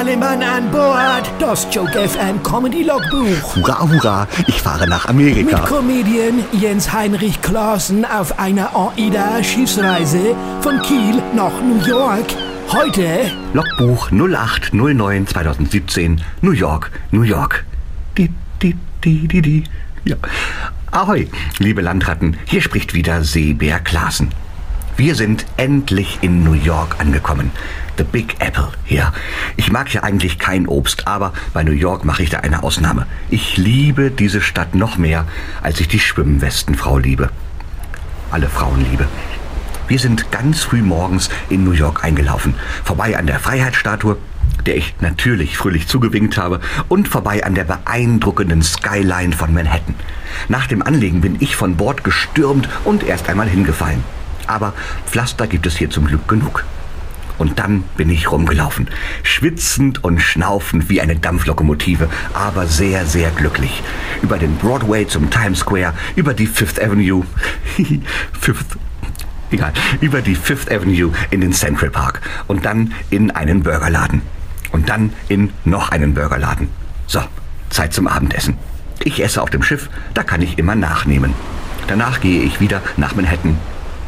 alle Mann an Bord. Das Joke FM Comedy Logbuch. Hurra, hurra, ich fahre nach Amerika. Mit Comedian Jens Heinrich Klaassen auf einer AIDA-Schiffsreise von Kiel nach New York. Heute Logbuch 0809 2017, New York, New York. Die, die, die, die, die. Ja. Ahoi, liebe Landratten, hier spricht wieder Seebär Klaassen. Wir sind endlich in New York angekommen. The Big Apple hier. Ich mag ja eigentlich kein Obst, aber bei New York mache ich da eine Ausnahme. Ich liebe diese Stadt noch mehr, als ich die Schwimmwestenfrau liebe. Alle Frauen liebe. Wir sind ganz früh morgens in New York eingelaufen, vorbei an der Freiheitsstatue, der ich natürlich fröhlich zugewinkt habe, und vorbei an der beeindruckenden Skyline von Manhattan. Nach dem Anlegen bin ich von Bord gestürmt und erst einmal hingefallen. Aber Pflaster gibt es hier zum Glück genug. Und dann bin ich rumgelaufen, schwitzend und schnaufend wie eine Dampflokomotive, aber sehr, sehr glücklich. Über den Broadway zum Times Square, über die Fifth Avenue, Fifth egal, über die Fifth Avenue in den Central Park und dann in einen Burgerladen. Und dann in noch einen Burgerladen. So, Zeit zum Abendessen. Ich esse auf dem Schiff, da kann ich immer nachnehmen. Danach gehe ich wieder nach Manhattan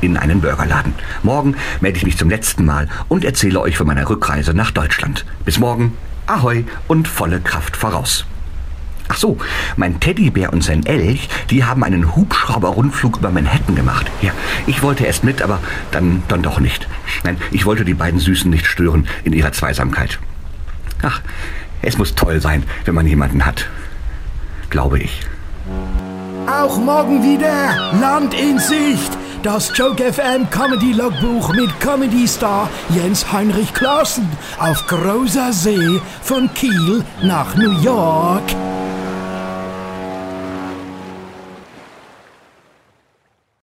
in einen Burgerladen. Morgen melde ich mich zum letzten Mal und erzähle euch von meiner Rückreise nach Deutschland. Bis morgen, ahoi und volle Kraft voraus. Ach so, mein Teddybär und sein Elch, die haben einen Hubschrauber-Rundflug über Manhattan gemacht. Ja, ich wollte erst mit, aber dann, dann doch nicht. Nein, ich wollte die beiden Süßen nicht stören in ihrer Zweisamkeit. Ach, es muss toll sein, wenn man jemanden hat. Glaube ich. auch morgen wieder Land in Sicht. Das Joke FM Comedy Logbuch mit Comedy Star Jens Heinrich Klaassen auf großer See von Kiel nach New York.